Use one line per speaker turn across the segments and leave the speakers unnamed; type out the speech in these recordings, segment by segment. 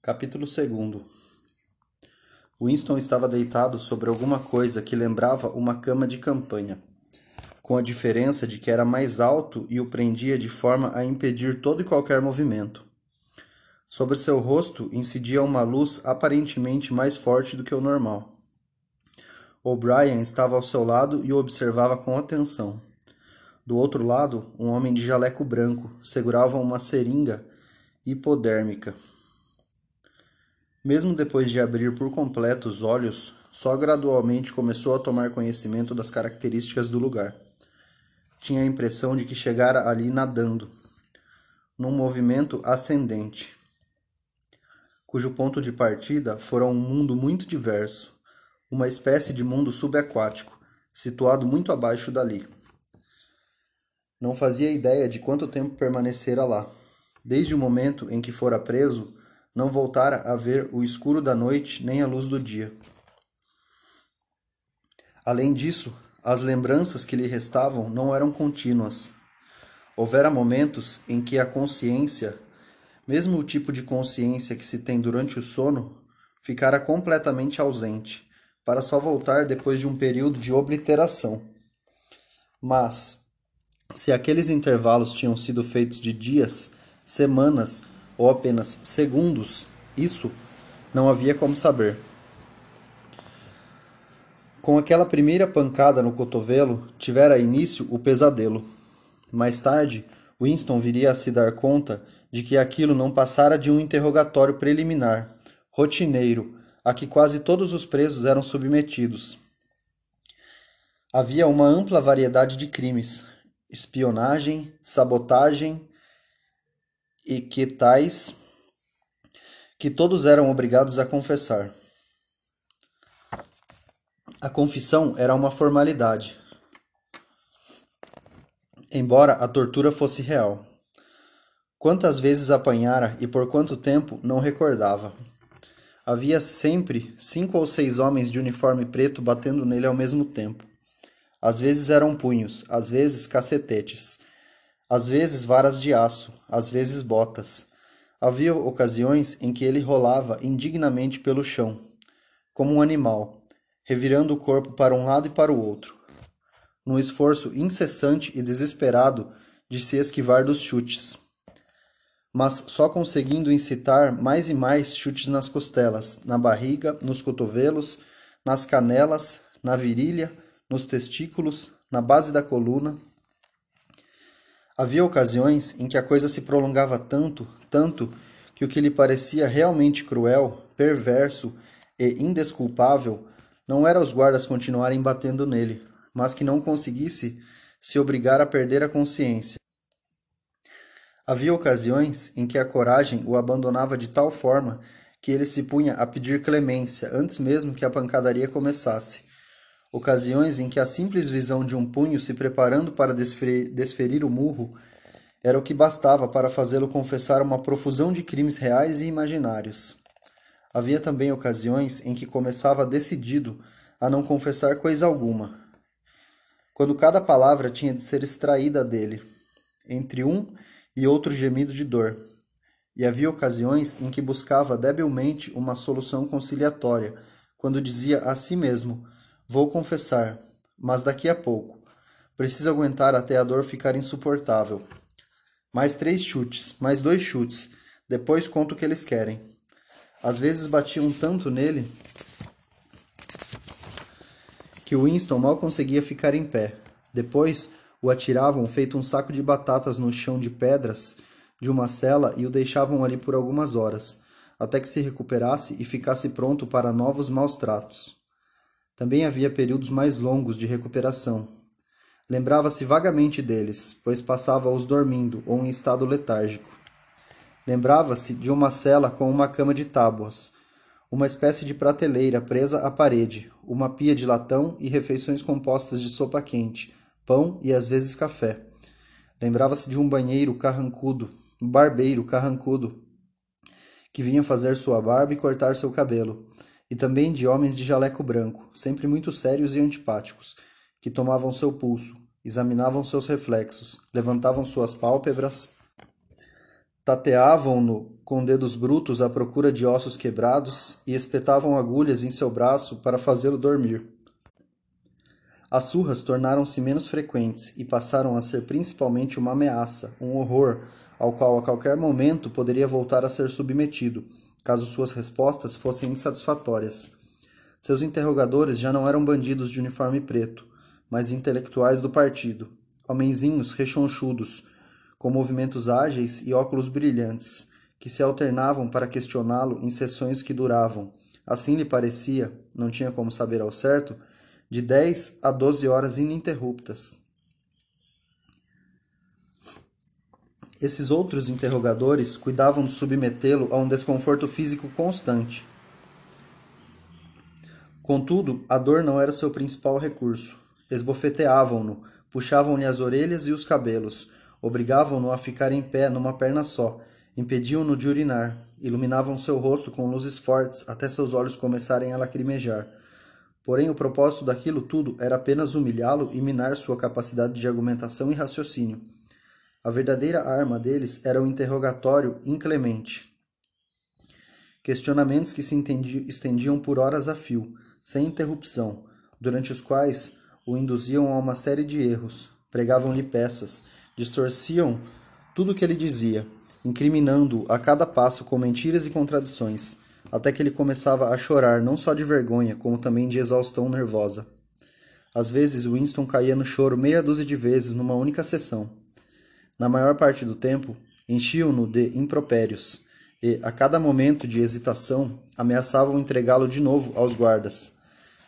Capítulo 2 Winston estava deitado sobre alguma coisa que lembrava uma cama de campanha, com a diferença de que era mais alto e o prendia de forma a impedir todo e qualquer movimento. Sobre seu rosto incidia uma luz aparentemente mais forte do que o normal. O'Brien estava ao seu lado e o observava com atenção. Do outro lado, um homem de jaleco branco segurava uma seringa hipodérmica. Mesmo depois de abrir por completo os olhos, só gradualmente começou a tomar conhecimento das características do lugar. Tinha a impressão de que chegara ali nadando, num movimento ascendente, cujo ponto de partida fora um mundo muito diverso, uma espécie de mundo subaquático, situado muito abaixo dali. Não fazia ideia de quanto tempo permanecera lá. Desde o momento em que fora preso, não voltara a ver o escuro da noite nem a luz do dia. Além disso, as lembranças que lhe restavam não eram contínuas. Houvera momentos em que a consciência, mesmo o tipo de consciência que se tem durante o sono, ficara completamente ausente, para só voltar depois de um período de obliteração. Mas, se aqueles intervalos tinham sido feitos de dias, semanas ou apenas segundos, isso não havia como saber. Com aquela primeira pancada no cotovelo, tivera início o pesadelo. Mais tarde, Winston viria a se dar conta de que aquilo não passara de um interrogatório preliminar, rotineiro, a que quase todos os presos eram submetidos. Havia uma ampla variedade de crimes: espionagem, sabotagem, e que tais que todos eram obrigados a confessar. A confissão era uma formalidade, embora a tortura fosse real. Quantas vezes apanhara e por quanto tempo não recordava. Havia sempre cinco ou seis homens de uniforme preto batendo nele ao mesmo tempo. Às vezes eram punhos, às vezes cacetetes, às vezes varas de aço, às vezes botas. Havia ocasiões em que ele rolava indignamente pelo chão, como um animal, revirando o corpo para um lado e para o outro, num esforço incessante e desesperado de se esquivar dos chutes, mas só conseguindo incitar mais e mais chutes nas costelas, na barriga, nos cotovelos, nas canelas, na virilha, nos testículos, na base da coluna, Havia ocasiões em que a coisa se prolongava tanto, tanto, que o que lhe parecia realmente cruel, perverso e indesculpável não era os guardas continuarem batendo nele, mas que não conseguisse se obrigar a perder a consciência. Havia ocasiões em que a coragem o abandonava de tal forma que ele se punha a pedir clemência antes mesmo que a pancadaria começasse ocasiões em que a simples visão de um punho se preparando para desferir, o murro era o que bastava para fazê-lo confessar uma profusão de crimes reais e imaginários. Havia também ocasiões em que começava decidido a não confessar coisa alguma, quando cada palavra tinha de ser extraída dele, entre um e outro gemido de dor. E havia ocasiões em que buscava debilmente uma solução conciliatória, quando dizia a si mesmo Vou confessar, mas daqui a pouco. Preciso aguentar até a dor ficar insuportável. Mais três chutes, mais dois chutes. Depois conto o que eles querem. Às vezes batiam tanto nele que Winston mal conseguia ficar em pé. Depois o atiravam feito um saco de batatas no chão de pedras de uma cela e o deixavam ali por algumas horas, até que se recuperasse e ficasse pronto para novos maus tratos. Também havia períodos mais longos de recuperação. Lembrava-se vagamente deles, pois passava-os dormindo ou em estado letárgico. Lembrava-se de uma cela com uma cama de tábuas, uma espécie de prateleira presa à parede, uma pia de latão e refeições compostas de sopa quente, pão e às vezes café. Lembrava-se de um banheiro carrancudo, um barbeiro carrancudo, que vinha fazer sua barba e cortar seu cabelo e também de homens de jaleco branco, sempre muito sérios e antipáticos, que tomavam seu pulso, examinavam seus reflexos, levantavam suas pálpebras, tateavam-no com dedos brutos à procura de ossos quebrados e espetavam agulhas em seu braço para fazê-lo dormir. As surras tornaram-se menos frequentes e passaram a ser principalmente uma ameaça, um horror, ao qual a qualquer momento poderia voltar a ser submetido, caso suas respostas fossem insatisfatórias. Seus interrogadores já não eram bandidos de uniforme preto, mas intelectuais do partido, homenzinhos rechonchudos, com movimentos ágeis e óculos brilhantes, que se alternavam para questioná-lo em sessões que duravam, assim lhe parecia, não tinha como saber ao certo, de dez a doze horas ininterruptas. Esses outros interrogadores cuidavam de submetê-lo a um desconforto físico constante. Contudo, a dor não era seu principal recurso. Esbofeteavam-no, puxavam-lhe as orelhas e os cabelos, obrigavam-no a ficar em pé numa perna só, impediam-no de urinar, iluminavam seu rosto com luzes fortes até seus olhos começarem a lacrimejar. Porém, o propósito daquilo tudo era apenas humilhá-lo e minar sua capacidade de argumentação e raciocínio. A verdadeira arma deles era o interrogatório inclemente. Questionamentos que se estendiam por horas a fio, sem interrupção, durante os quais o induziam a uma série de erros, pregavam-lhe peças, distorciam tudo o que ele dizia, incriminando-o a cada passo com mentiras e contradições, até que ele começava a chorar não só de vergonha, como também de exaustão nervosa. Às vezes, Winston caía no choro meia dúzia de vezes numa única sessão. Na maior parte do tempo, enchiam-no de impropérios e, a cada momento de hesitação, ameaçavam entregá-lo de novo aos guardas.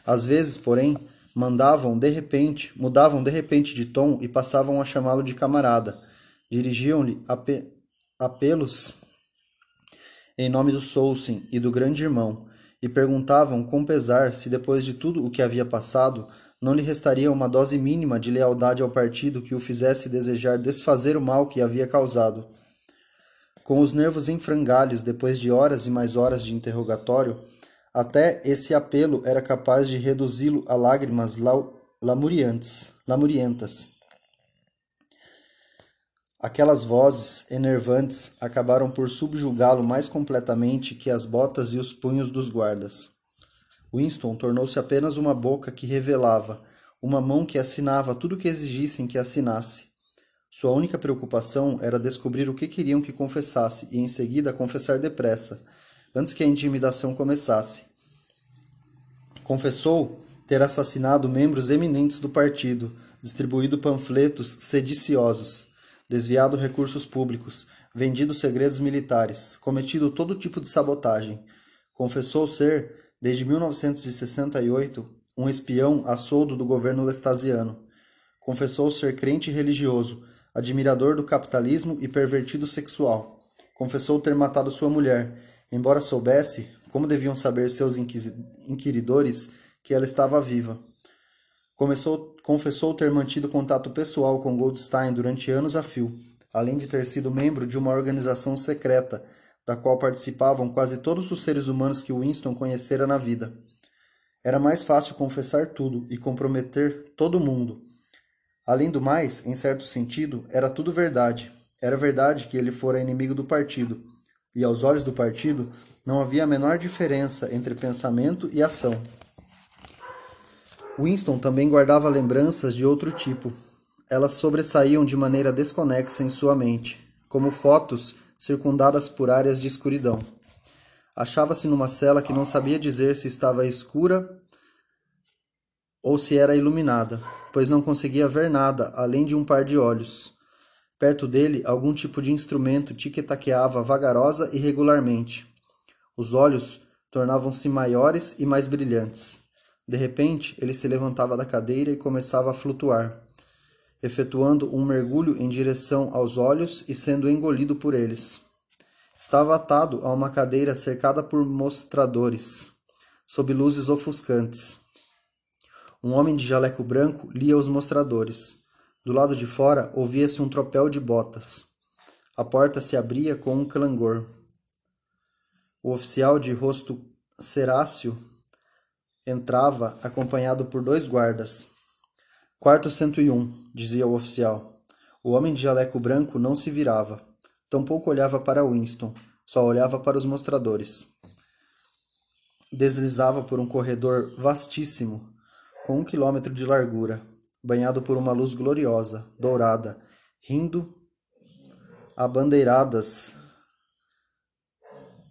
Às vezes, porém, mandavam de repente, mudavam de repente de tom e passavam a chamá-lo de camarada. Dirigiam-lhe apelos em nome do Soulsen e do grande irmão, e perguntavam com pesar se depois de tudo o que havia passado, não lhe restaria uma dose mínima de lealdade ao partido que o fizesse desejar desfazer o mal que havia causado. Com os nervos em frangalhos depois de horas e mais horas de interrogatório, até esse apelo era capaz de reduzi-lo a lágrimas lamuriantes, lamurientas. Aquelas vozes enervantes acabaram por subjugá-lo mais completamente que as botas e os punhos dos guardas. Winston tornou-se apenas uma boca que revelava, uma mão que assinava tudo o que exigissem que assinasse. Sua única preocupação era descobrir o que queriam que confessasse e em seguida confessar depressa, antes que a intimidação começasse. Confessou ter assassinado membros eminentes do partido, distribuído panfletos sediciosos desviado recursos públicos, vendido segredos militares, cometido todo tipo de sabotagem. Confessou ser, desde 1968, um espião a soldo do governo lestasiano. Confessou ser crente religioso, admirador do capitalismo e pervertido sexual. Confessou ter matado sua mulher, embora soubesse, como deviam saber seus inquiridores, que ela estava viva. Começou, confessou ter mantido contato pessoal com Goldstein durante anos a fio, além de ter sido membro de uma organização secreta, da qual participavam quase todos os seres humanos que Winston conhecera na vida. Era mais fácil confessar tudo e comprometer todo mundo. Além do mais, em certo sentido, era tudo verdade. Era verdade que ele fora inimigo do partido, e aos olhos do partido não havia a menor diferença entre pensamento e ação. Winston também guardava lembranças de outro tipo. Elas sobressaíam de maneira desconexa em sua mente, como fotos circundadas por áreas de escuridão. Achava-se numa cela que não sabia dizer se estava escura ou se era iluminada, pois não conseguia ver nada além de um par de olhos. Perto dele, algum tipo de instrumento tiquetaqueava vagarosa e regularmente. Os olhos tornavam-se maiores e mais brilhantes. De repente, ele se levantava da cadeira e começava a flutuar, efetuando um mergulho em direção aos olhos e sendo engolido por eles. Estava atado a uma cadeira cercada por mostradores, sob luzes ofuscantes. Um homem de jaleco branco lia os mostradores. Do lado de fora ouvia-se um tropel de botas. A porta se abria com um clangor. O oficial de rosto ceráceo entrava acompanhado por dois guardas. Quarto 101, dizia o oficial. O homem de jaleco branco não se virava. Tampouco olhava para Winston. só olhava para os mostradores. Deslizava por um corredor vastíssimo, com um quilômetro de largura, banhado por uma luz gloriosa, dourada, rindo a bandeiradas,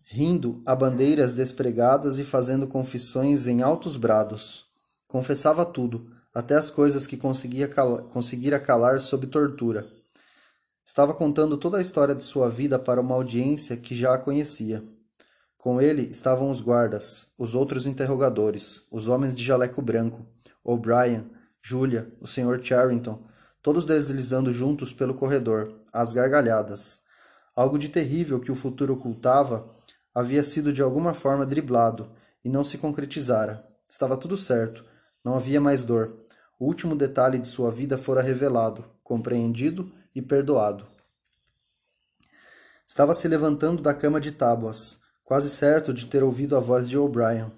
rindo a bandeiras despregadas e fazendo confissões em altos brados. Confessava tudo, até as coisas que conseguia cala, conseguira calar sob tortura. Estava contando toda a história de sua vida para uma audiência que já a conhecia. Com ele estavam os guardas, os outros interrogadores, os homens de jaleco branco, O'Brien, Julia, o Sr. Charrington, todos deslizando juntos pelo corredor, às gargalhadas. Algo de terrível que o futuro ocultava havia sido de alguma forma driblado e não se concretizara. Estava tudo certo, não havia mais dor. O último detalhe de sua vida fora revelado, compreendido e perdoado. Estava se levantando da cama de tábuas, quase certo de ter ouvido a voz de O'Brien.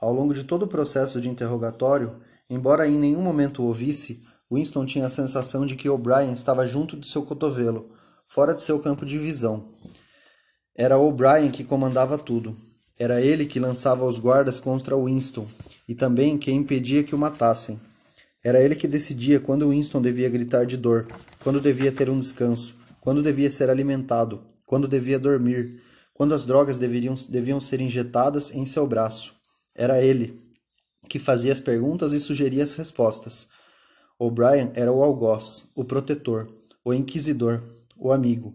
Ao longo de todo o processo de interrogatório, embora em nenhum momento o ouvisse, Winston tinha a sensação de que O'Brien estava junto de seu cotovelo, fora de seu campo de visão. Era O'Brien que comandava tudo. Era ele que lançava os guardas contra Winston e também que impedia que o matassem. Era ele que decidia quando Winston devia gritar de dor, quando devia ter um descanso, quando devia ser alimentado, quando devia dormir, quando as drogas deveriam, deviam ser injetadas em seu braço. Era ele que fazia as perguntas e sugeria as respostas. O'Brien era o algoz, o protetor, o inquisidor, o amigo.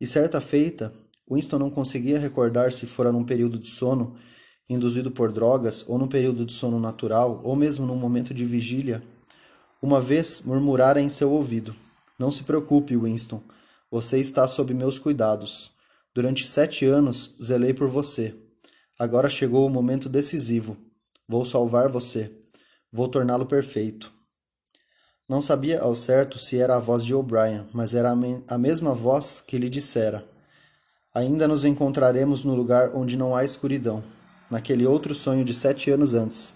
E certa feita, Winston não conseguia recordar se fora num período de sono induzido por drogas, ou num período de sono natural, ou mesmo num momento de vigília, uma vez murmurara em seu ouvido: Não se preocupe, Winston, você está sob meus cuidados. Durante sete anos zelei por você. Agora chegou o momento decisivo. Vou salvar você. Vou torná-lo perfeito. Não sabia ao certo se era a voz de O'Brien, mas era a, me a mesma voz que lhe dissera: Ainda nos encontraremos no lugar onde não há escuridão, naquele outro sonho de sete anos antes.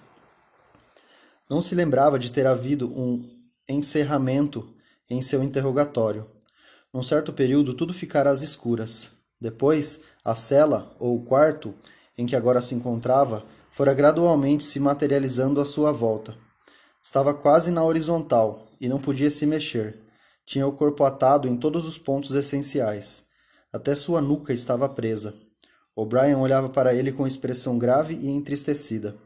Não se lembrava de ter havido um encerramento em seu interrogatório. Num certo período, tudo ficara às escuras. Depois, a cela, ou quarto, em que agora se encontrava, fora gradualmente se materializando à sua volta. Estava quase na horizontal e não podia se mexer. Tinha o corpo atado em todos os pontos essenciais. Até sua nuca estava presa. O'Brien olhava para ele com expressão grave e entristecida.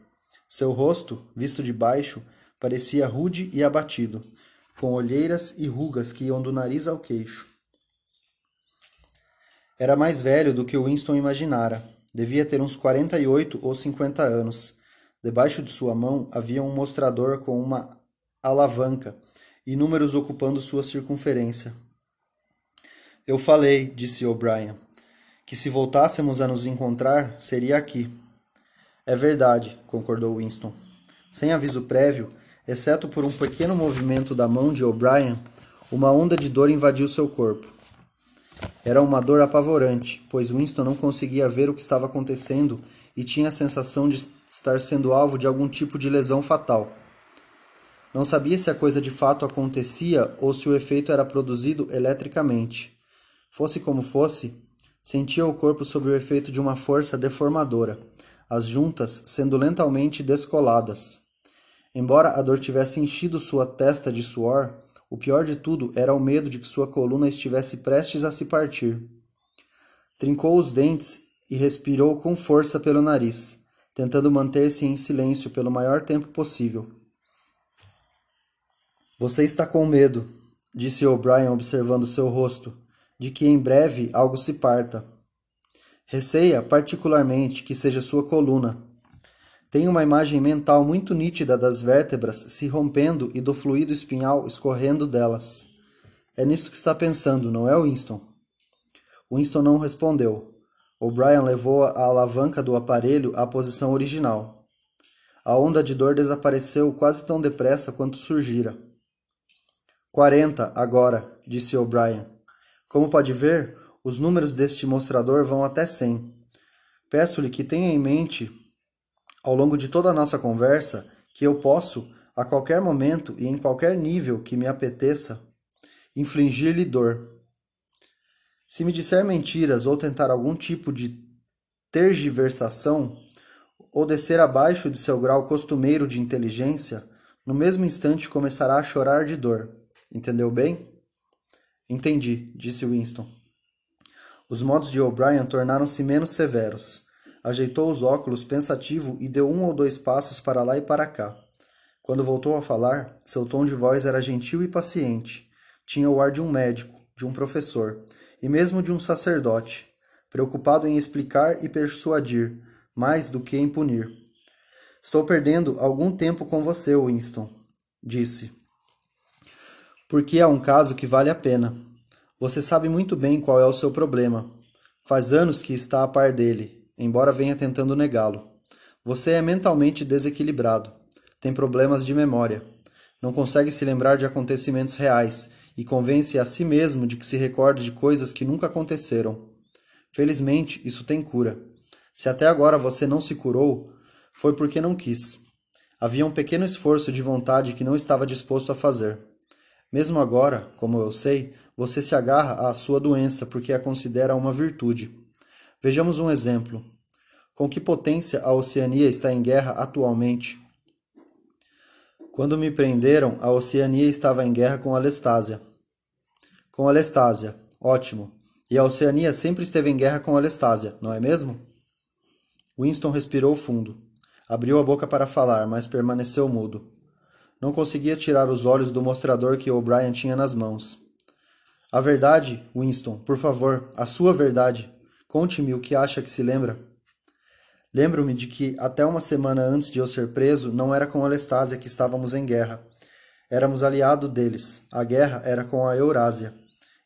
Seu rosto, visto de baixo, parecia rude e abatido, com olheiras e rugas que iam do nariz ao queixo. Era mais velho do que Winston imaginara. Devia ter uns 48 ou 50 anos. Debaixo de sua mão havia um mostrador com uma alavanca e números ocupando sua circunferência. Eu falei, disse O'Brien, que se voltássemos a nos encontrar, seria aqui. É verdade, concordou Winston. Sem aviso prévio, exceto por um pequeno movimento da mão de O'Brien, uma onda de dor invadiu seu corpo. Era uma dor apavorante, pois Winston não conseguia ver o que estava acontecendo e tinha a sensação de estar sendo alvo de algum tipo de lesão fatal. Não sabia se a coisa de fato acontecia ou se o efeito era produzido eletricamente. Fosse como fosse, sentia o corpo sob o efeito de uma força deformadora, as juntas sendo lentamente descoladas. Embora a dor tivesse enchido sua testa de suor, o pior de tudo era o medo de que sua coluna estivesse prestes a se partir. Trincou os dentes e respirou com força pelo nariz, tentando manter-se em silêncio pelo maior tempo possível. Você está com medo, disse O'Brien observando seu rosto, de que em breve algo se parta. Receia particularmente que seja sua coluna, tem uma imagem mental muito nítida das vértebras se rompendo e do fluido espinhal escorrendo delas. É nisto que está pensando, não é, Winston? Winston não respondeu. O'Brien levou a alavanca do aparelho à posição original. A onda de dor desapareceu quase tão depressa quanto surgira. Quarenta, agora, disse O'Brien. Como pode ver, os números deste mostrador vão até cem. Peço-lhe que tenha em mente ao longo de toda a nossa conversa que eu posso, a qualquer momento e em qualquer nível que me apeteça, infligir-lhe dor. Se me disser mentiras ou tentar algum tipo de tergiversação, ou descer abaixo de seu grau costumeiro de inteligência, no mesmo instante começará a chorar de dor. Entendeu bem? Entendi, disse Winston. Os modos de O'Brien tornaram-se menos severos. Ajeitou os óculos pensativo e deu um ou dois passos para lá e para cá. Quando voltou a falar, seu tom de voz era gentil e paciente. Tinha o ar de um médico, de um professor e mesmo de um sacerdote, preocupado em explicar e persuadir, mais do que em punir. Estou perdendo algum tempo com você, Winston, disse. Porque é um caso que vale a pena. Você sabe muito bem qual é o seu problema. Faz anos que está a par dele, embora venha tentando negá-lo. Você é mentalmente desequilibrado. Tem problemas de memória. Não consegue se lembrar de acontecimentos reais e convence a si mesmo de que se recorde de coisas que nunca aconteceram. Felizmente, isso tem cura. Se até agora você não se curou, foi porque não quis. Havia um pequeno esforço de vontade que não estava disposto a fazer. Mesmo agora, como eu sei, você se agarra à sua doença porque a considera uma virtude. Vejamos um exemplo. Com que potência a Oceania está em guerra atualmente? Quando me prenderam, a Oceania estava em guerra com a Lestásia. Com a Lestásia, ótimo. E a Oceania sempre esteve em guerra com a Lestásia, não é mesmo? Winston respirou fundo. Abriu a boca para falar, mas permaneceu mudo. Não conseguia tirar os olhos do mostrador que O'Brien tinha nas mãos. A verdade, Winston, por favor, a sua verdade. Conte-me o que acha que se lembra. Lembro-me de que, até uma semana antes de eu ser preso, não era com a Lestásia que estávamos em guerra. Éramos aliados deles. A guerra era com a Eurásia.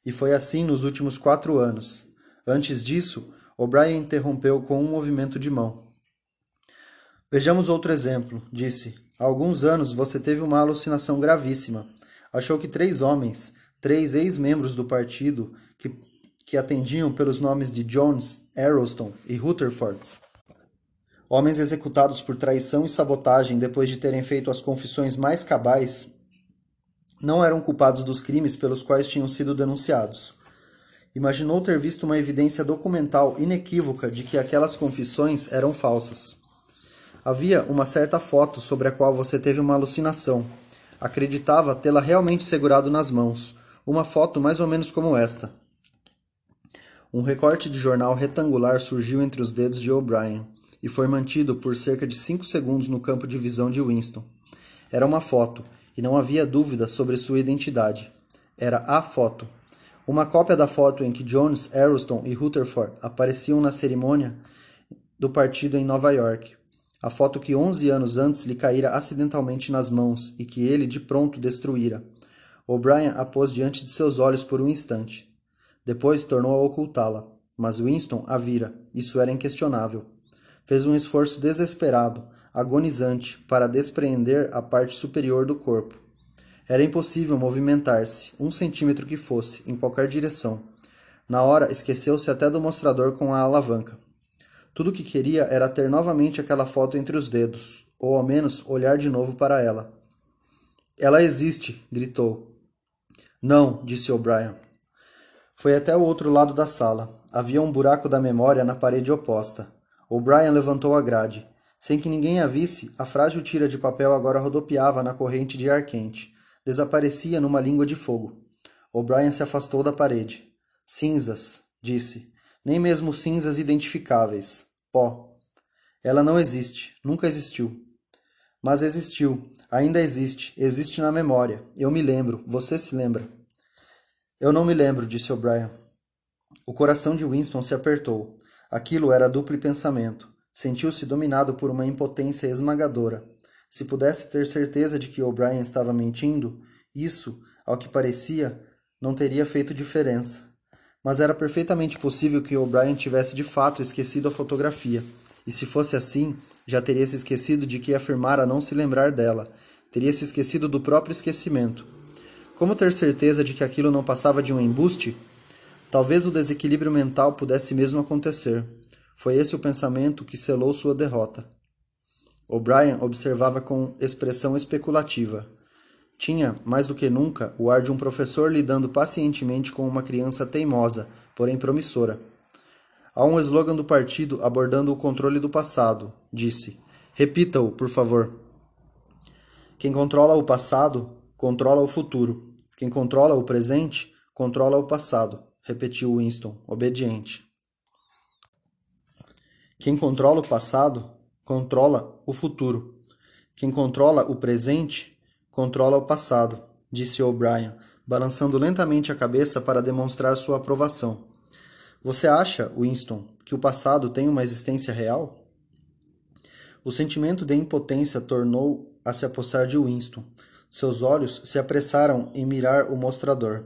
E foi assim nos últimos quatro anos. Antes disso, O'Brien interrompeu com um movimento de mão. Vejamos outro exemplo, disse. Há alguns anos você teve uma alucinação gravíssima. Achou que três homens, três ex-membros do partido, que, que atendiam pelos nomes de Jones, Arrowston e Rutherford, homens executados por traição e sabotagem depois de terem feito as confissões mais cabais, não eram culpados dos crimes pelos quais tinham sido denunciados. Imaginou ter visto uma evidência documental inequívoca de que aquelas confissões eram falsas. Havia uma certa foto sobre a qual você teve uma alucinação. Acreditava tê-la realmente segurado nas mãos. Uma foto mais ou menos como esta. Um recorte de jornal retangular surgiu entre os dedos de O'Brien e foi mantido por cerca de cinco segundos no campo de visão de Winston. Era uma foto, e não havia dúvida sobre sua identidade. Era a foto. Uma cópia da foto em que Jones, Arrowston e Rutherford apareciam na cerimônia do partido em Nova York. A foto que onze anos antes lhe caíra acidentalmente nas mãos e que ele de pronto destruíra. O'Brien a pôs diante de seus olhos por um instante. Depois tornou a ocultá-la, mas Winston a vira, isso era inquestionável. Fez um esforço desesperado, agonizante para despreender a parte superior do corpo. Era impossível movimentar-se, um centímetro que fosse, em qualquer direção. Na hora, esqueceu-se até do mostrador com a alavanca. Tudo o que queria era ter novamente aquela foto entre os dedos, ou ao menos olhar de novo para ela. Ela existe, gritou. Não, disse O'Brien. Foi até o outro lado da sala. Havia um buraco da memória na parede oposta. O'Brien levantou a grade. Sem que ninguém a visse, a frágil tira de papel agora rodopiava na corrente de ar quente. Desaparecia numa língua de fogo. O'Brien se afastou da parede. Cinzas, disse. Nem mesmo cinzas identificáveis. Pó. Ela não existe. Nunca existiu. Mas existiu. Ainda existe. Existe na memória. Eu me lembro. Você se lembra. Eu não me lembro, disse O'Brien. O coração de Winston se apertou. Aquilo era duplo pensamento. Sentiu-se dominado por uma impotência esmagadora. Se pudesse ter certeza de que O'Brien estava mentindo, isso, ao que parecia, não teria feito diferença. Mas era perfeitamente possível que O'Brien tivesse de fato esquecido a fotografia. E se fosse assim, já teria se esquecido de que afirmara não se lembrar dela. Teria se esquecido do próprio esquecimento. Como ter certeza de que aquilo não passava de um embuste? Talvez o desequilíbrio mental pudesse mesmo acontecer. Foi esse o pensamento que selou sua derrota. O'Brien observava com expressão especulativa. Tinha, mais do que nunca, o ar de um professor lidando pacientemente com uma criança teimosa, porém promissora. Há um slogan do partido abordando o controle do passado, disse. Repita-o, por favor. Quem controla o passado, controla o futuro. Quem controla o presente, controla o passado, repetiu Winston, obediente. Quem controla o passado, controla o futuro. Quem controla o presente, controla o passado, disse O'Brien, balançando lentamente a cabeça para demonstrar sua aprovação. Você acha, Winston, que o passado tem uma existência real? O sentimento de impotência tornou a se apossar de Winston. Seus olhos se apressaram em mirar o mostrador.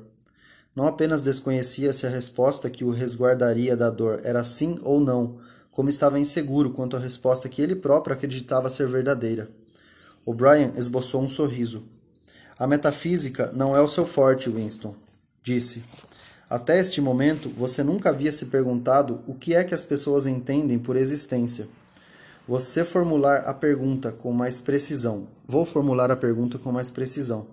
Não apenas desconhecia se a resposta que o resguardaria da dor era sim ou não, como estava inseguro quanto à resposta que ele próprio acreditava ser verdadeira. O'Brien esboçou um sorriso. A metafísica não é o seu forte, Winston, disse. Até este momento, você nunca havia se perguntado o que é que as pessoas entendem por existência. Você formular a pergunta com mais precisão. Vou formular a pergunta com mais precisão.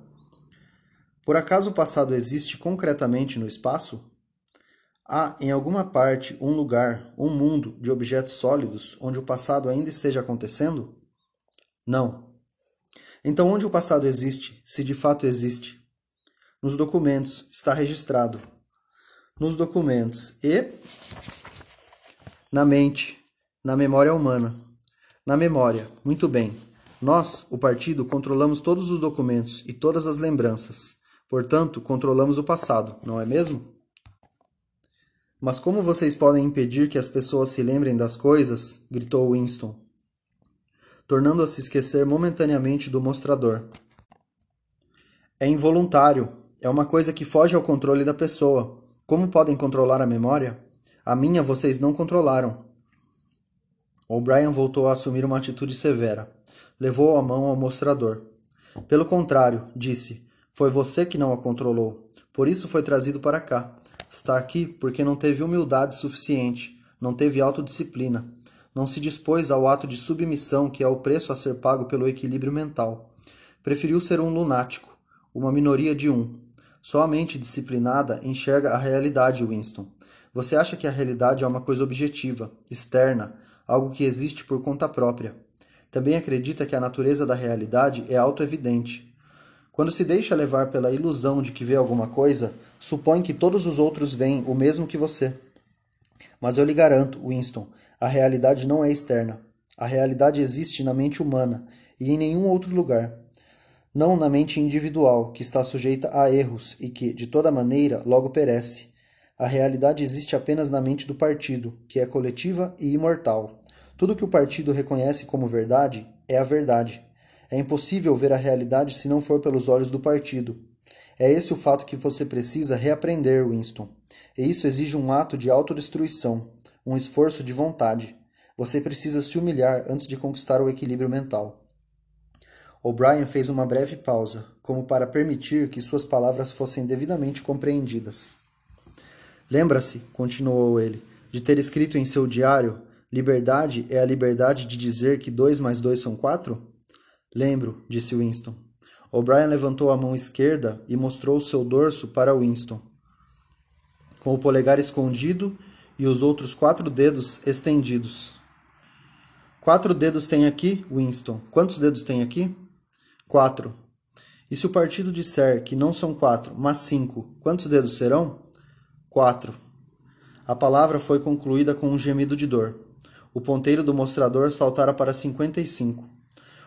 Por acaso o passado existe concretamente no espaço? Há em alguma parte um lugar, um mundo de objetos sólidos onde o passado ainda esteja acontecendo? Não. Então, onde o passado existe, se de fato existe? Nos documentos, está registrado. Nos documentos e na mente, na memória humana. Na memória, muito bem. Nós, o partido, controlamos todos os documentos e todas as lembranças. Portanto, controlamos o passado, não é mesmo? Mas como vocês podem impedir que as pessoas se lembrem das coisas? gritou Winston tornando-a se esquecer momentaneamente do mostrador. É involuntário, é uma coisa que foge ao controle da pessoa. Como podem controlar a memória? A minha vocês não controlaram. O'Brien voltou a assumir uma atitude severa. Levou a mão ao mostrador. Pelo contrário, disse, foi você que não a controlou. Por isso foi trazido para cá. Está aqui porque não teve humildade suficiente, não teve autodisciplina não se dispôs ao ato de submissão que é o preço a ser pago pelo equilíbrio mental. Preferiu ser um lunático, uma minoria de um. Só a mente disciplinada enxerga a realidade, Winston. Você acha que a realidade é uma coisa objetiva, externa, algo que existe por conta própria. Também acredita que a natureza da realidade é autoevidente. Quando se deixa levar pela ilusão de que vê alguma coisa, supõe que todos os outros veem o mesmo que você. Mas eu lhe garanto, Winston, a realidade não é externa. A realidade existe na mente humana e em nenhum outro lugar. Não na mente individual, que está sujeita a erros e que, de toda maneira, logo perece. A realidade existe apenas na mente do partido, que é coletiva e imortal. Tudo que o partido reconhece como verdade é a verdade. É impossível ver a realidade se não for pelos olhos do partido. É esse o fato que você precisa reaprender, Winston. E isso exige um ato de autodestruição um esforço de vontade. Você precisa se humilhar antes de conquistar o equilíbrio mental. O'Brien fez uma breve pausa, como para permitir que suas palavras fossem devidamente compreendidas. Lembra-se, continuou ele, de ter escrito em seu diário: Liberdade é a liberdade de dizer que dois mais dois são quatro? Lembro, disse Winston. O'Brien levantou a mão esquerda e mostrou seu dorso para Winston. Com o polegar escondido e os outros quatro dedos estendidos. Quatro dedos tem aqui, Winston. Quantos dedos tem aqui? Quatro. E se o partido disser que não são quatro, mas cinco, quantos dedos serão? Quatro. A palavra foi concluída com um gemido de dor. O ponteiro do mostrador saltara para cinquenta e cinco.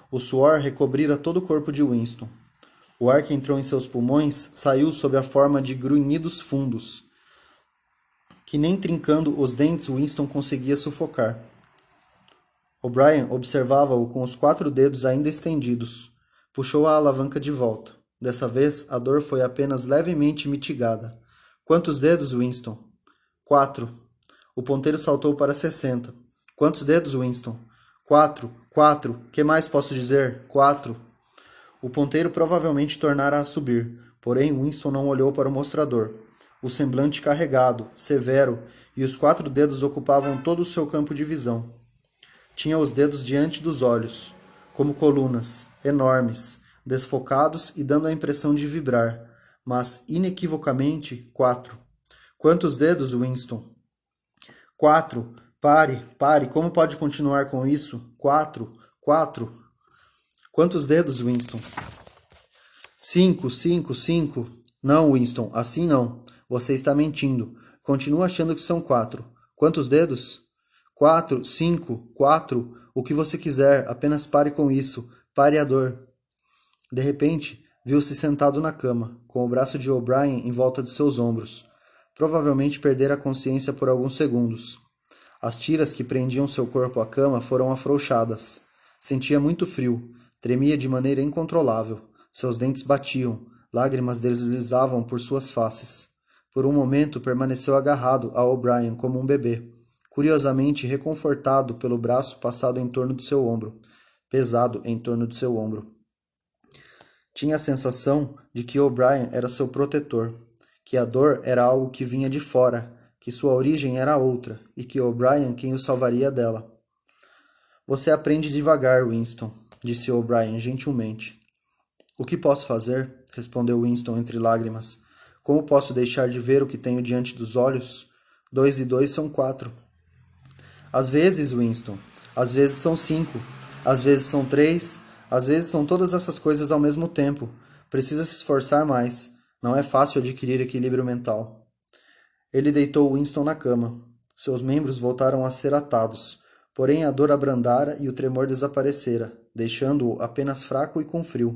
O suor recobrira todo o corpo de Winston. O ar que entrou em seus pulmões saiu sob a forma de grunhidos fundos que nem trincando os dentes Winston conseguia sufocar. O'Brien observava-o com os quatro dedos ainda estendidos. Puxou a alavanca de volta. Dessa vez, a dor foi apenas levemente mitigada. Quantos dedos, Winston? Quatro. O ponteiro saltou para sessenta. Quantos dedos, Winston? Quatro. Quatro. Que mais posso dizer? Quatro. O ponteiro provavelmente tornara a subir, porém Winston não olhou para o mostrador o semblante carregado, severo, e os quatro dedos ocupavam todo o seu campo de visão. Tinha os dedos diante dos olhos, como colunas, enormes, desfocados e dando a impressão de vibrar, mas inequivocamente quatro. Quantos dedos, Winston? Quatro. Pare, pare. Como pode continuar com isso? Quatro, quatro. Quantos dedos, Winston? Cinco, cinco, cinco. Não, Winston, assim não. Você está mentindo. Continua achando que são quatro. Quantos dedos? Quatro, cinco, quatro. O que você quiser, apenas pare com isso. Pare a dor. De repente, viu-se sentado na cama, com o braço de O'Brien em volta de seus ombros. Provavelmente perdera a consciência por alguns segundos. As tiras que prendiam seu corpo à cama foram afrouxadas. Sentia muito frio, tremia de maneira incontrolável. Seus dentes batiam, lágrimas deslizavam por suas faces. Por um momento permaneceu agarrado a O'Brien como um bebê, curiosamente reconfortado pelo braço passado em torno do seu ombro, pesado em torno do seu ombro. Tinha a sensação de que O'Brien era seu protetor, que a dor era algo que vinha de fora, que sua origem era outra e que O'Brien quem o salvaria dela. Você aprende devagar, Winston, disse O'Brien gentilmente. O que posso fazer? respondeu Winston entre lágrimas. Como posso deixar de ver o que tenho diante dos olhos? Dois e dois são quatro. Às vezes, Winston, às vezes são cinco, às vezes são três, às vezes são todas essas coisas ao mesmo tempo. Precisa se esforçar mais. Não é fácil adquirir equilíbrio mental. Ele deitou Winston na cama. Seus membros voltaram a ser atados, porém a dor abrandara e o tremor desaparecera, deixando-o apenas fraco e com frio.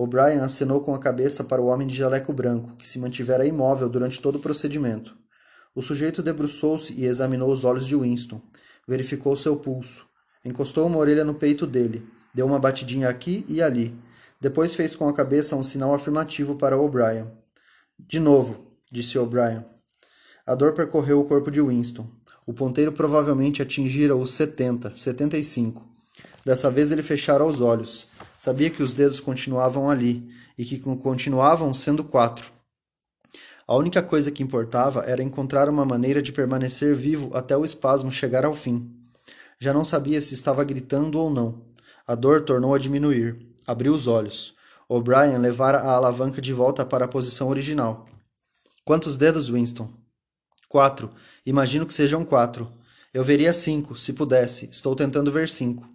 O'Brien acenou com a cabeça para o homem de jaleco branco, que se mantivera imóvel durante todo o procedimento. O sujeito debruçou-se e examinou os olhos de Winston. Verificou seu pulso. Encostou uma orelha no peito dele. Deu uma batidinha aqui e ali. Depois fez com a cabeça um sinal afirmativo para O'Brien. De novo, disse O'Brien. A dor percorreu o corpo de Winston. O ponteiro provavelmente atingira os 70, 75. Dessa vez ele fechara os olhos. Sabia que os dedos continuavam ali e que continuavam sendo quatro. A única coisa que importava era encontrar uma maneira de permanecer vivo até o espasmo chegar ao fim. Já não sabia se estava gritando ou não. A dor tornou a diminuir. Abriu os olhos. O'Brien levara a alavanca de volta para a posição original. Quantos dedos, Winston? Quatro. Imagino que sejam quatro. Eu veria cinco, se pudesse. Estou tentando ver cinco.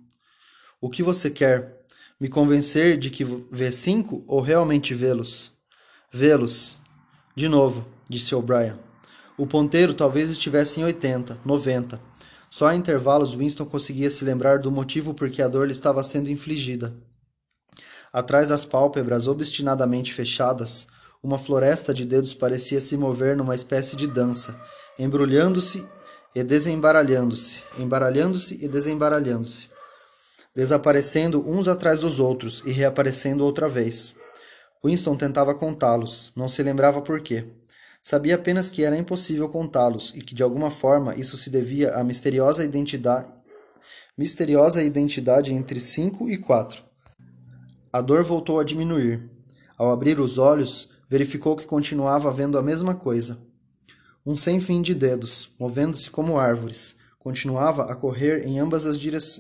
O que você quer? Me convencer de que vê cinco ou realmente vê-los? Vê-los. De novo, disse O'Brien. O ponteiro talvez estivesse em 80, 90. Só a intervalos Winston conseguia se lembrar do motivo por que a dor lhe estava sendo infligida. Atrás das pálpebras obstinadamente fechadas, uma floresta de dedos parecia se mover numa espécie de dança, embrulhando-se e desembaralhando-se, embaralhando-se e desembaralhando-se, desaparecendo uns atrás dos outros e reaparecendo outra vez. Winston tentava contá-los, não se lembrava por quê. Sabia apenas que era impossível contá-los e que de alguma forma isso se devia à misteriosa identidade misteriosa identidade entre cinco e quatro. A dor voltou a diminuir. Ao abrir os olhos, verificou que continuava vendo a mesma coisa. Um sem fim de dedos, movendo-se como árvores, continuava a correr em ambas as,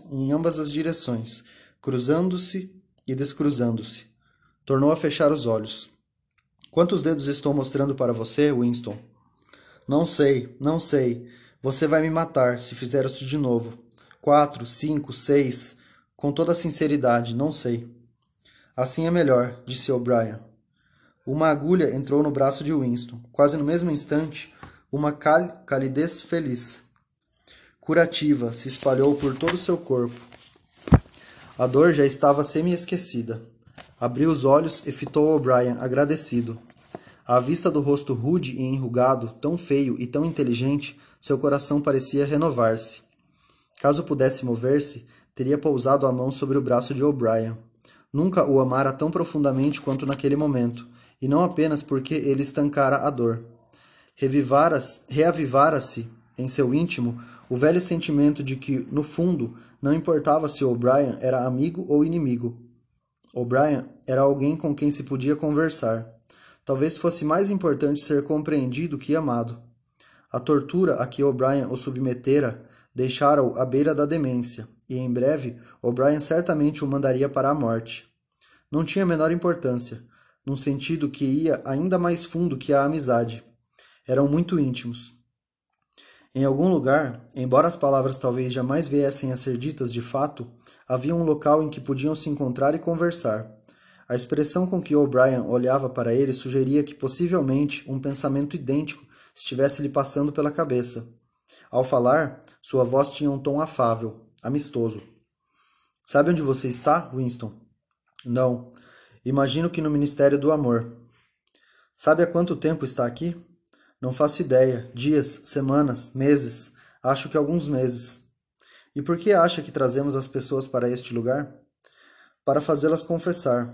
em ambas as direções, cruzando-se e descruzando-se. Tornou a fechar os olhos. Quantos dedos estou mostrando para você, Winston? Não sei, não sei. Você vai me matar se fizer isso de novo. Quatro, cinco, seis. Com toda sinceridade, não sei. Assim é melhor, disse O'Brien. Uma agulha entrou no braço de Winston. Quase no mesmo instante, uma cal calidez feliz, curativa, se espalhou por todo o seu corpo. A dor já estava semi-esquecida. Abriu os olhos e fitou O'Brien, agradecido. À vista do rosto rude e enrugado, tão feio e tão inteligente, seu coração parecia renovar-se. Caso pudesse mover-se, teria pousado a mão sobre o braço de O'Brien. Nunca o amara tão profundamente quanto naquele momento, e não apenas porque ele estancara a dor. Reavivara-se em seu íntimo o velho sentimento de que, no fundo, não importava se O'Brien era amigo ou inimigo. O'Brien era alguém com quem se podia conversar. Talvez fosse mais importante ser compreendido que amado. A tortura a que O'Brien o submetera deixara-o à beira da demência, e em breve O'Brien certamente o mandaria para a morte. não tinha a menor importância, num sentido que ia ainda mais fundo que a amizade. Eram muito íntimos. Em algum lugar, embora as palavras talvez jamais viessem a ser ditas de fato, havia um local em que podiam se encontrar e conversar. A expressão com que O'Brien olhava para ele sugeria que possivelmente um pensamento idêntico estivesse lhe passando pela cabeça. Ao falar, sua voz tinha um tom afável, amistoso. Sabe onde você está, Winston? Não. Imagino que no Ministério do Amor. Sabe há quanto tempo está aqui? Não faço ideia. Dias, semanas, meses. Acho que alguns meses. E por que acha que trazemos as pessoas para este lugar? Para fazê-las confessar.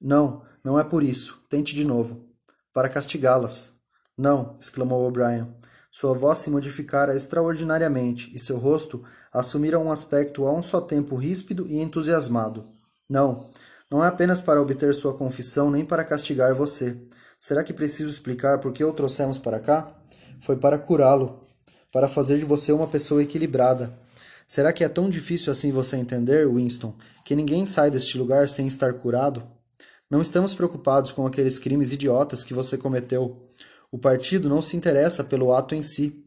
Não, não é por isso. Tente de novo. Para castigá-las. Não, exclamou O'Brien. Sua voz se modificara extraordinariamente e seu rosto assumira um aspecto a um só tempo ríspido e entusiasmado. Não, não é apenas para obter sua confissão nem para castigar você. Será que preciso explicar por que o trouxemos para cá? Foi para curá-lo, para fazer de você uma pessoa equilibrada. Será que é tão difícil assim você entender, Winston, que ninguém sai deste lugar sem estar curado? Não estamos preocupados com aqueles crimes idiotas que você cometeu. O partido não se interessa pelo ato em si.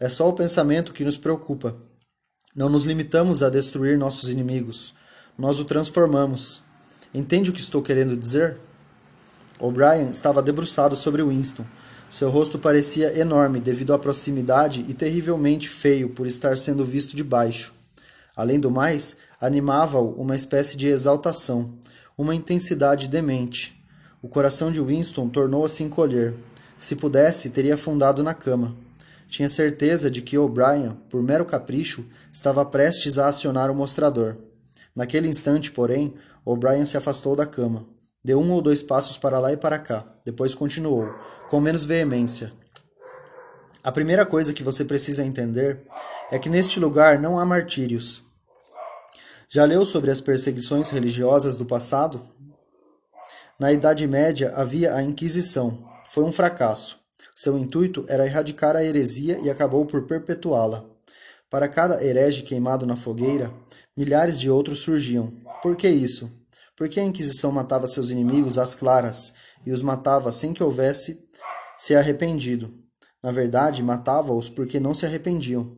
É só o pensamento que nos preocupa. Não nos limitamos a destruir nossos inimigos. Nós o transformamos. Entende o que estou querendo dizer? O'Brien estava debruçado sobre Winston. Seu rosto parecia enorme devido à proximidade e terrivelmente feio por estar sendo visto de baixo. Além do mais, animava-o uma espécie de exaltação, uma intensidade demente. O coração de Winston tornou a se encolher. Se pudesse, teria afundado na cama. Tinha certeza de que O'Brien, por mero capricho, estava prestes a acionar o mostrador. Naquele instante, porém, O'Brien se afastou da cama. Deu um ou dois passos para lá e para cá. Depois continuou, com menos veemência. A primeira coisa que você precisa entender é que neste lugar não há martírios. Já leu sobre as perseguições religiosas do passado? Na Idade Média havia a Inquisição. Foi um fracasso. Seu intuito era erradicar a heresia e acabou por perpetuá-la. Para cada herege queimado na fogueira, milhares de outros surgiam. Por que isso? Porque a Inquisição matava seus inimigos às claras e os matava sem que houvesse se arrependido. Na verdade, matava-os porque não se arrependiam.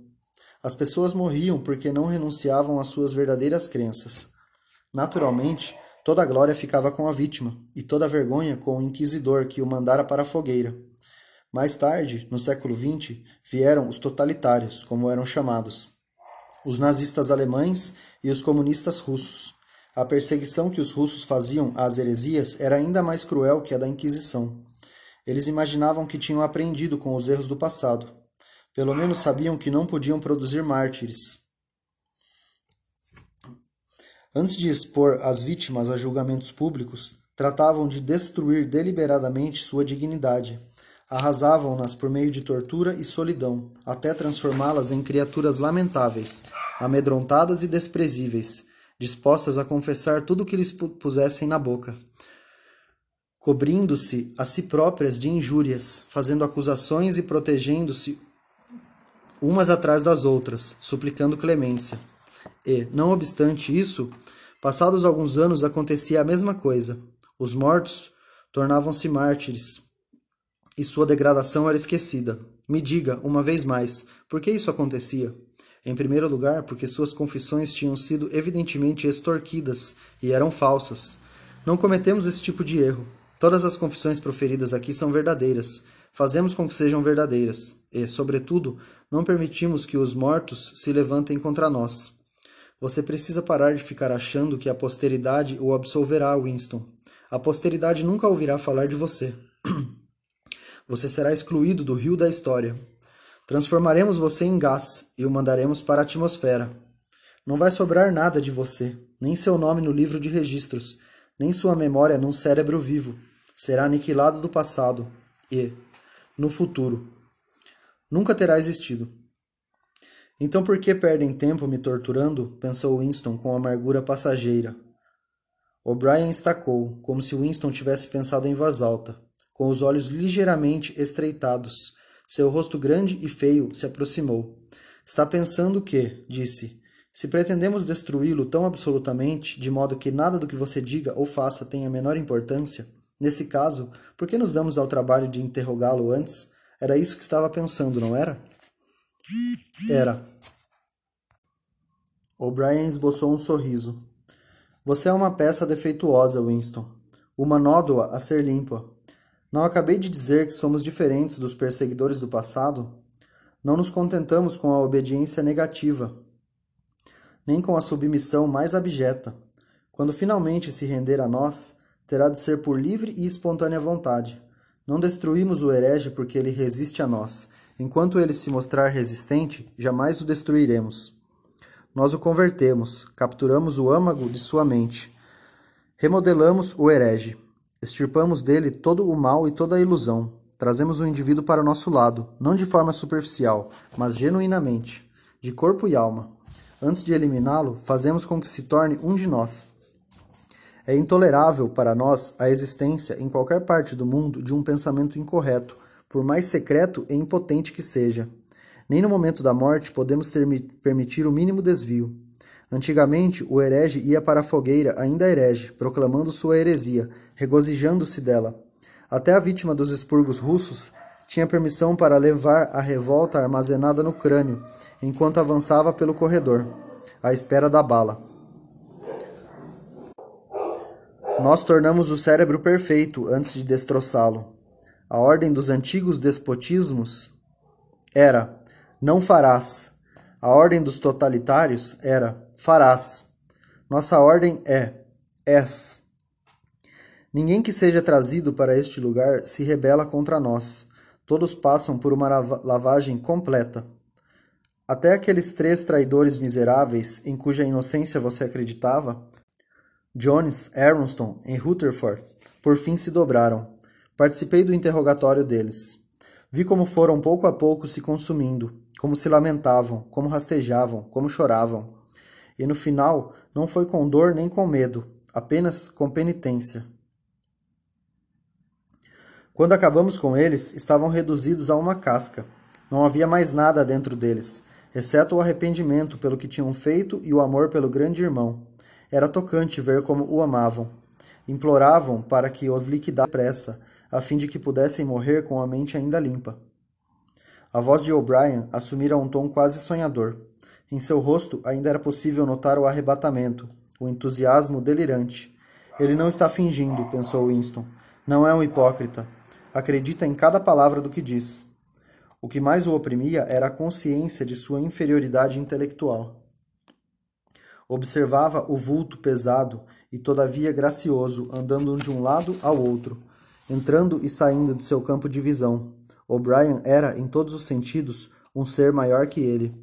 As pessoas morriam porque não renunciavam às suas verdadeiras crenças. Naturalmente, toda a glória ficava com a vítima e toda a vergonha com o inquisidor que o mandara para a fogueira. Mais tarde, no século XX, vieram os totalitários, como eram chamados, os nazistas alemães e os comunistas russos. A perseguição que os russos faziam às heresias era ainda mais cruel que a da Inquisição. Eles imaginavam que tinham aprendido com os erros do passado pelo menos sabiam que não podiam produzir mártires. Antes de expor as vítimas a julgamentos públicos, tratavam de destruir deliberadamente sua dignidade. Arrasavam-nas por meio de tortura e solidão, até transformá-las em criaturas lamentáveis, amedrontadas e desprezíveis, dispostas a confessar tudo o que lhes pusessem na boca, cobrindo-se a si próprias de injúrias, fazendo acusações e protegendo-se umas atrás das outras, suplicando clemência. E, não obstante isso, passados alguns anos acontecia a mesma coisa. Os mortos tornavam-se mártires e sua degradação era esquecida. Me diga, uma vez mais, por que isso acontecia? Em primeiro lugar, porque suas confissões tinham sido evidentemente extorquidas e eram falsas. Não cometemos esse tipo de erro. Todas as confissões proferidas aqui são verdadeiras. Fazemos com que sejam verdadeiras e, sobretudo, não permitimos que os mortos se levantem contra nós. Você precisa parar de ficar achando que a posteridade o absolverá, Winston. A posteridade nunca ouvirá falar de você. Você será excluído do rio da história. Transformaremos você em gás e o mandaremos para a atmosfera. Não vai sobrar nada de você, nem seu nome no livro de registros, nem sua memória num cérebro vivo. Será aniquilado do passado e, no futuro, nunca terá existido. Então por que perdem tempo me torturando? pensou Winston com amargura passageira. O'Brien estacou, como se Winston tivesse pensado em voz alta, com os olhos ligeiramente estreitados. Seu rosto grande e feio se aproximou. Está pensando que, disse, Se pretendemos destruí-lo tão absolutamente, de modo que nada do que você diga ou faça tenha menor importância, nesse caso, por que nos damos ao trabalho de interrogá-lo antes? Era isso que estava pensando, não era? Era. O'Brien esboçou um sorriso. Você é uma peça defeituosa, Winston. Uma nódoa a ser limpa. Não acabei de dizer que somos diferentes dos perseguidores do passado? Não nos contentamos com a obediência negativa, nem com a submissão mais abjeta. Quando finalmente se render a nós, terá de ser por livre e espontânea vontade. Não destruímos o herege porque ele resiste a nós. Enquanto ele se mostrar resistente, jamais o destruiremos. Nós o convertemos, capturamos o âmago de sua mente. Remodelamos o herege. Extirpamos dele todo o mal e toda a ilusão. Trazemos o indivíduo para o nosso lado, não de forma superficial, mas genuinamente, de corpo e alma. Antes de eliminá-lo, fazemos com que se torne um de nós. É intolerável para nós a existência em qualquer parte do mundo de um pensamento incorreto, por mais secreto e impotente que seja. Nem no momento da morte podemos ter, permitir o mínimo desvio. Antigamente, o herege ia para a fogueira, ainda herege, proclamando sua heresia, regozijando-se dela. Até a vítima dos expurgos russos tinha permissão para levar a revolta armazenada no crânio, enquanto avançava pelo corredor, à espera da bala. Nós tornamos o cérebro perfeito antes de destroçá-lo. A ordem dos antigos despotismos era: não farás. A ordem dos totalitários era: farás. Nossa ordem é: és. Ninguém que seja trazido para este lugar se rebela contra nós. Todos passam por uma lavagem completa. Até aqueles três traidores miseráveis em cuja inocência você acreditava, Jones, Aronston e Rutherford, por fim se dobraram. Participei do interrogatório deles. Vi como foram pouco a pouco se consumindo, como se lamentavam, como rastejavam, como choravam. E no final, não foi com dor nem com medo, apenas com penitência. Quando acabamos com eles, estavam reduzidos a uma casca. Não havia mais nada dentro deles, exceto o arrependimento pelo que tinham feito e o amor pelo grande irmão. Era tocante ver como o amavam. Imploravam para que os liquidasse pressa, a fim de que pudessem morrer com a mente ainda limpa. A voz de O'Brien assumira um tom quase sonhador. Em seu rosto ainda era possível notar o arrebatamento, o entusiasmo delirante. Ele não está fingindo, pensou Winston. Não é um hipócrita. Acredita em cada palavra do que diz. O que mais o oprimia era a consciência de sua inferioridade intelectual. Observava o vulto pesado e todavia gracioso andando de um lado ao outro, entrando e saindo de seu campo de visão. O'Brien era, em todos os sentidos, um ser maior que ele.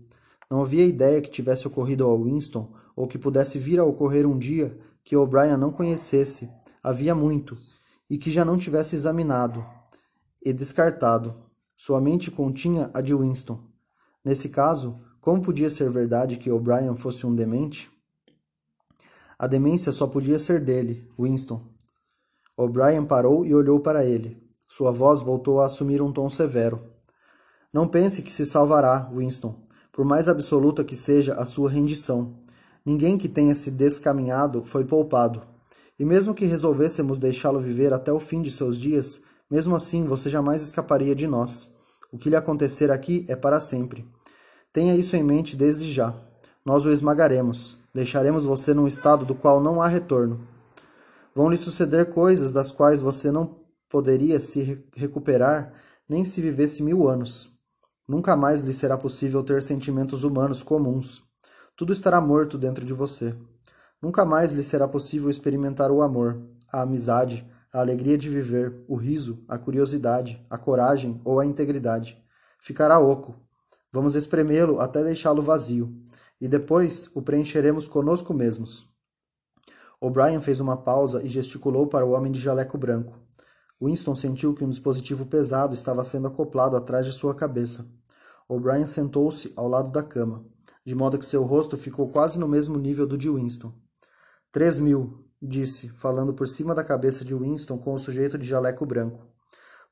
Não havia ideia que tivesse ocorrido ao Winston, ou que pudesse vir a ocorrer um dia que O'Brien não conhecesse, havia muito, e que já não tivesse examinado e descartado. Sua mente continha a de Winston. Nesse caso, como podia ser verdade que O'Brien fosse um demente? A demência só podia ser dele, Winston. O'Brien parou e olhou para ele. Sua voz voltou a assumir um tom severo. Não pense que se salvará, Winston por mais absoluta que seja a sua rendição. Ninguém que tenha se descaminhado foi poupado. E mesmo que resolvêssemos deixá-lo viver até o fim de seus dias, mesmo assim você jamais escaparia de nós. O que lhe acontecer aqui é para sempre. Tenha isso em mente desde já. Nós o esmagaremos. Deixaremos você num estado do qual não há retorno. Vão lhe suceder coisas das quais você não poderia se recuperar nem se vivesse mil anos. Nunca mais lhe será possível ter sentimentos humanos comuns. Tudo estará morto dentro de você. Nunca mais lhe será possível experimentar o amor, a amizade, a alegria de viver, o riso, a curiosidade, a coragem ou a integridade. Ficará oco. Vamos espremê-lo até deixá-lo vazio, e depois o preencheremos conosco mesmos. O'Brien fez uma pausa e gesticulou para o homem de jaleco branco. Winston sentiu que um dispositivo pesado estava sendo acoplado atrás de sua cabeça. O'Brien sentou-se ao lado da cama, de modo que seu rosto ficou quase no mesmo nível do de Winston. Três mil, disse, falando por cima da cabeça de Winston com o sujeito de jaleco branco.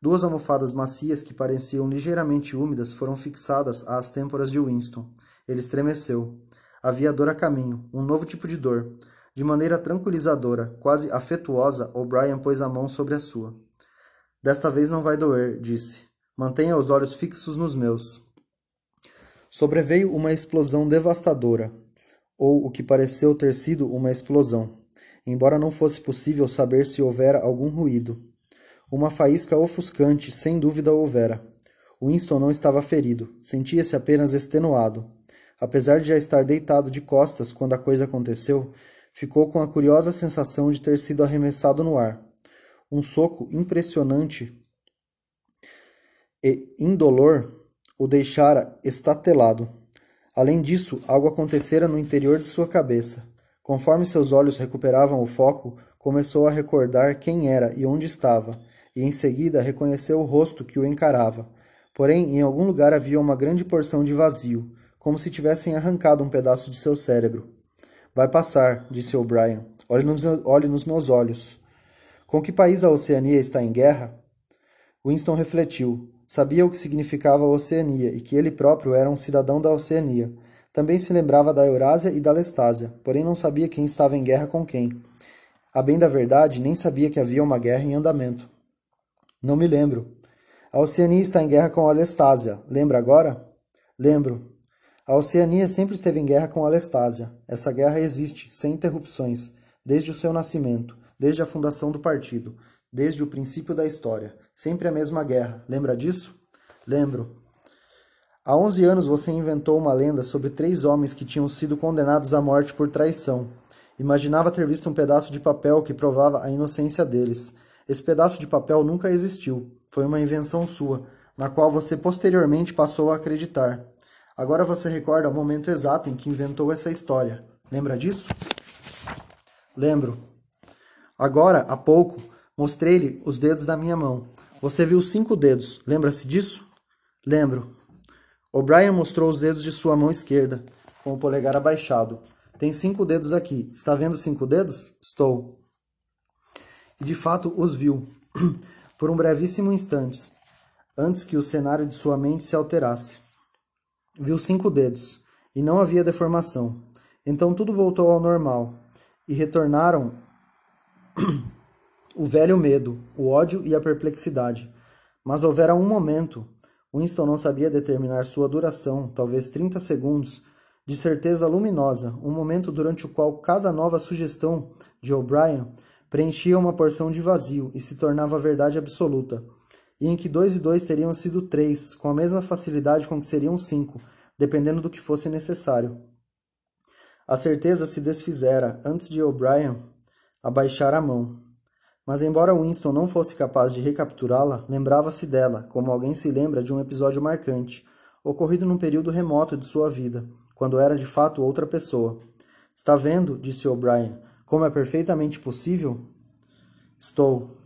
Duas almofadas macias que pareciam ligeiramente úmidas foram fixadas às têmporas de Winston. Ele estremeceu. Havia dor a caminho, um novo tipo de dor. De maneira tranquilizadora, quase afetuosa, O'Brien pôs a mão sobre a sua. Desta vez não vai doer, disse. Mantenha os olhos fixos nos meus. Sobreveio uma explosão devastadora, ou o que pareceu ter sido uma explosão, embora não fosse possível saber se houvera algum ruído. Uma faísca ofuscante, sem dúvida houvera. Winston não estava ferido, sentia-se apenas extenuado. Apesar de já estar deitado de costas quando a coisa aconteceu, ficou com a curiosa sensação de ter sido arremessado no ar. Um soco impressionante e indolor o deixara estatelado. Além disso, algo acontecera no interior de sua cabeça. Conforme seus olhos recuperavam o foco, começou a recordar quem era e onde estava, e em seguida reconheceu o rosto que o encarava. Porém, em algum lugar havia uma grande porção de vazio, como se tivessem arrancado um pedaço de seu cérebro. Vai passar, disse O'Brien. Olhe olhe nos meus olhos. Com que país a Oceania está em guerra? Winston refletiu. Sabia o que significava a Oceania e que ele próprio era um cidadão da Oceania. Também se lembrava da Eurásia e da Lestásia, porém não sabia quem estava em guerra com quem. A bem da verdade, nem sabia que havia uma guerra em andamento. Não me lembro. A Oceania está em guerra com a Lestásia. Lembra agora? Lembro. A Oceania sempre esteve em guerra com a Lestásia. Essa guerra existe, sem interrupções, desde o seu nascimento, desde a fundação do partido, desde o princípio da história. Sempre a mesma guerra. Lembra disso? Lembro. Há onze anos você inventou uma lenda sobre três homens que tinham sido condenados à morte por traição. Imaginava ter visto um pedaço de papel que provava a inocência deles. Esse pedaço de papel nunca existiu. Foi uma invenção sua, na qual você posteriormente passou a acreditar. Agora você recorda o momento exato em que inventou essa história. Lembra disso? Lembro. Agora, há pouco, mostrei-lhe os dedos da minha mão. Você viu cinco dedos. Lembra-se disso? Lembro. O'Brien mostrou os dedos de sua mão esquerda, com o polegar abaixado. Tem cinco dedos aqui. Está vendo cinco dedos? Estou. E de fato os viu, por um brevíssimo instante, antes que o cenário de sua mente se alterasse. Viu cinco dedos, e não havia deformação. Então tudo voltou ao normal, e retornaram o velho medo, o ódio e a perplexidade. Mas houvera um momento, Winston não sabia determinar sua duração, talvez 30 segundos, de certeza luminosa, um momento durante o qual cada nova sugestão de O'Brien preenchia uma porção de vazio e se tornava verdade absoluta e em que dois e dois teriam sido três, com a mesma facilidade com que seriam cinco, dependendo do que fosse necessário. A certeza se desfizera antes de O'Brien abaixar a mão. Mas, embora Winston não fosse capaz de recapturá-la, lembrava-se dela, como alguém se lembra de um episódio marcante, ocorrido num período remoto de sua vida, quando era de fato outra pessoa. Está vendo, disse O'Brien, como é perfeitamente possível? Estou,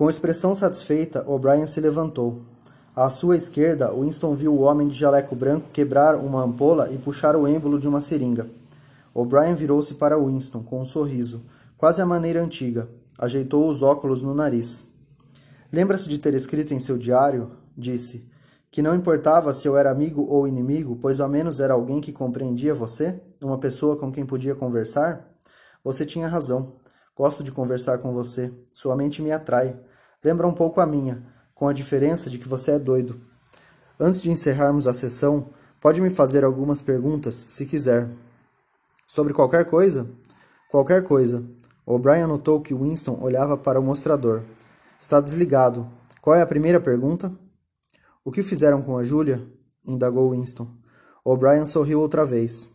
com expressão satisfeita, O'Brien se levantou. À sua esquerda, Winston viu o homem de jaleco branco quebrar uma ampola e puxar o êmbolo de uma seringa. O'Brien virou-se para Winston com um sorriso, quase à maneira antiga. Ajeitou os óculos no nariz. Lembra-se de ter escrito em seu diário, disse, que não importava se eu era amigo ou inimigo, pois ao menos era alguém que compreendia você, uma pessoa com quem podia conversar? Você tinha razão. Gosto de conversar com você. Sua mente me atrai. Lembra um pouco a minha, com a diferença de que você é doido. Antes de encerrarmos a sessão, pode me fazer algumas perguntas, se quiser. Sobre qualquer coisa? Qualquer coisa. O'Brien notou que Winston olhava para o mostrador. Está desligado. Qual é a primeira pergunta? O que fizeram com a Júlia? indagou Winston. O'Brien sorriu outra vez.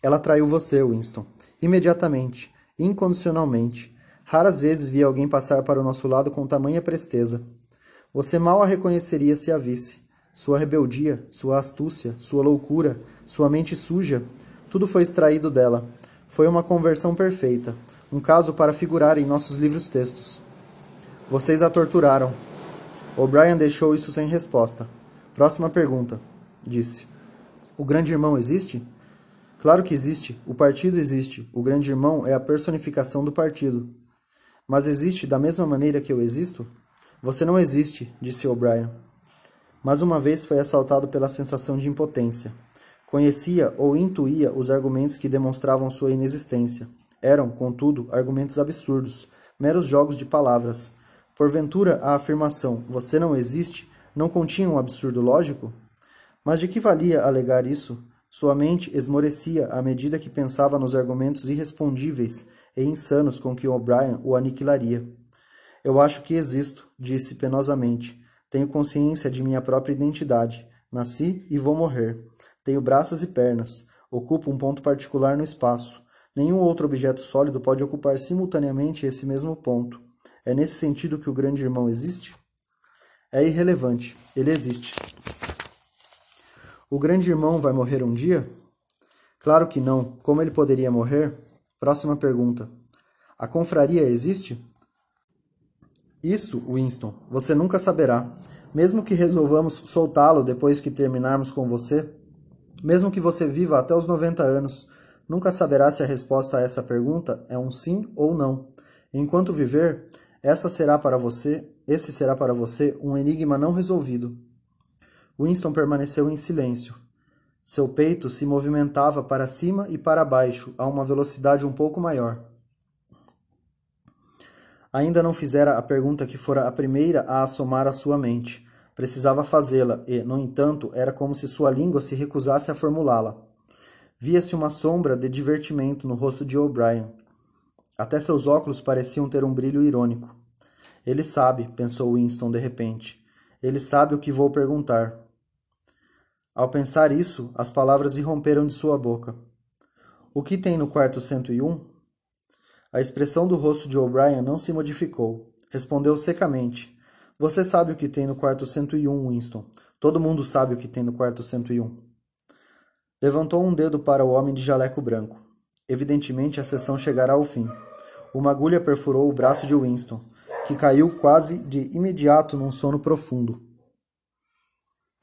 Ela traiu você, Winston. Imediatamente, incondicionalmente. Raras vezes vi alguém passar para o nosso lado com tamanha presteza. Você mal a reconheceria se a visse. Sua rebeldia, sua astúcia, sua loucura, sua mente suja, tudo foi extraído dela. Foi uma conversão perfeita, um caso para figurar em nossos livros textos. Vocês a torturaram. O'Brien deixou isso sem resposta. Próxima pergunta, disse. O grande irmão existe? Claro que existe. O partido existe. O grande irmão é a personificação do partido. Mas existe da mesma maneira que eu existo? Você não existe, disse O'Brien. Mais uma vez foi assaltado pela sensação de impotência. Conhecia ou intuía os argumentos que demonstravam sua inexistência. Eram, contudo, argumentos absurdos, meros jogos de palavras. Porventura, a afirmação você não existe não continha um absurdo lógico? Mas de que valia alegar isso? Sua mente esmorecia à medida que pensava nos argumentos irrespondíveis e insanos com que O'Brien o aniquilaria. Eu acho que existo, disse penosamente. Tenho consciência de minha própria identidade. Nasci e vou morrer. Tenho braços e pernas. Ocupo um ponto particular no espaço. Nenhum outro objeto sólido pode ocupar simultaneamente esse mesmo ponto. É nesse sentido que o grande irmão existe? É irrelevante. Ele existe. O grande irmão vai morrer um dia? Claro que não. Como ele poderia morrer? Próxima pergunta. A confraria existe? Isso, Winston, você nunca saberá. Mesmo que resolvamos soltá-lo depois que terminarmos com você, mesmo que você viva até os 90 anos, nunca saberá se a resposta a essa pergunta é um sim ou não. Enquanto viver, essa será para você, esse será para você um enigma não resolvido. Winston permaneceu em silêncio. Seu peito se movimentava para cima e para baixo a uma velocidade um pouco maior. Ainda não fizera a pergunta que fora a primeira a assomar à sua mente. Precisava fazê-la e, no entanto, era como se sua língua se recusasse a formulá-la. Via-se uma sombra de divertimento no rosto de O'Brien. Até seus óculos pareciam ter um brilho irônico. Ele sabe, pensou Winston de repente. Ele sabe o que vou perguntar. Ao pensar isso, as palavras irromperam de sua boca. O que tem no quarto 101? A expressão do rosto de O'Brien não se modificou. Respondeu secamente. Você sabe o que tem no quarto 101, Winston. Todo mundo sabe o que tem no quarto 101. Levantou um dedo para o homem de jaleco branco. Evidentemente a sessão chegará ao fim. Uma agulha perfurou o braço de Winston, que caiu quase de imediato num sono profundo.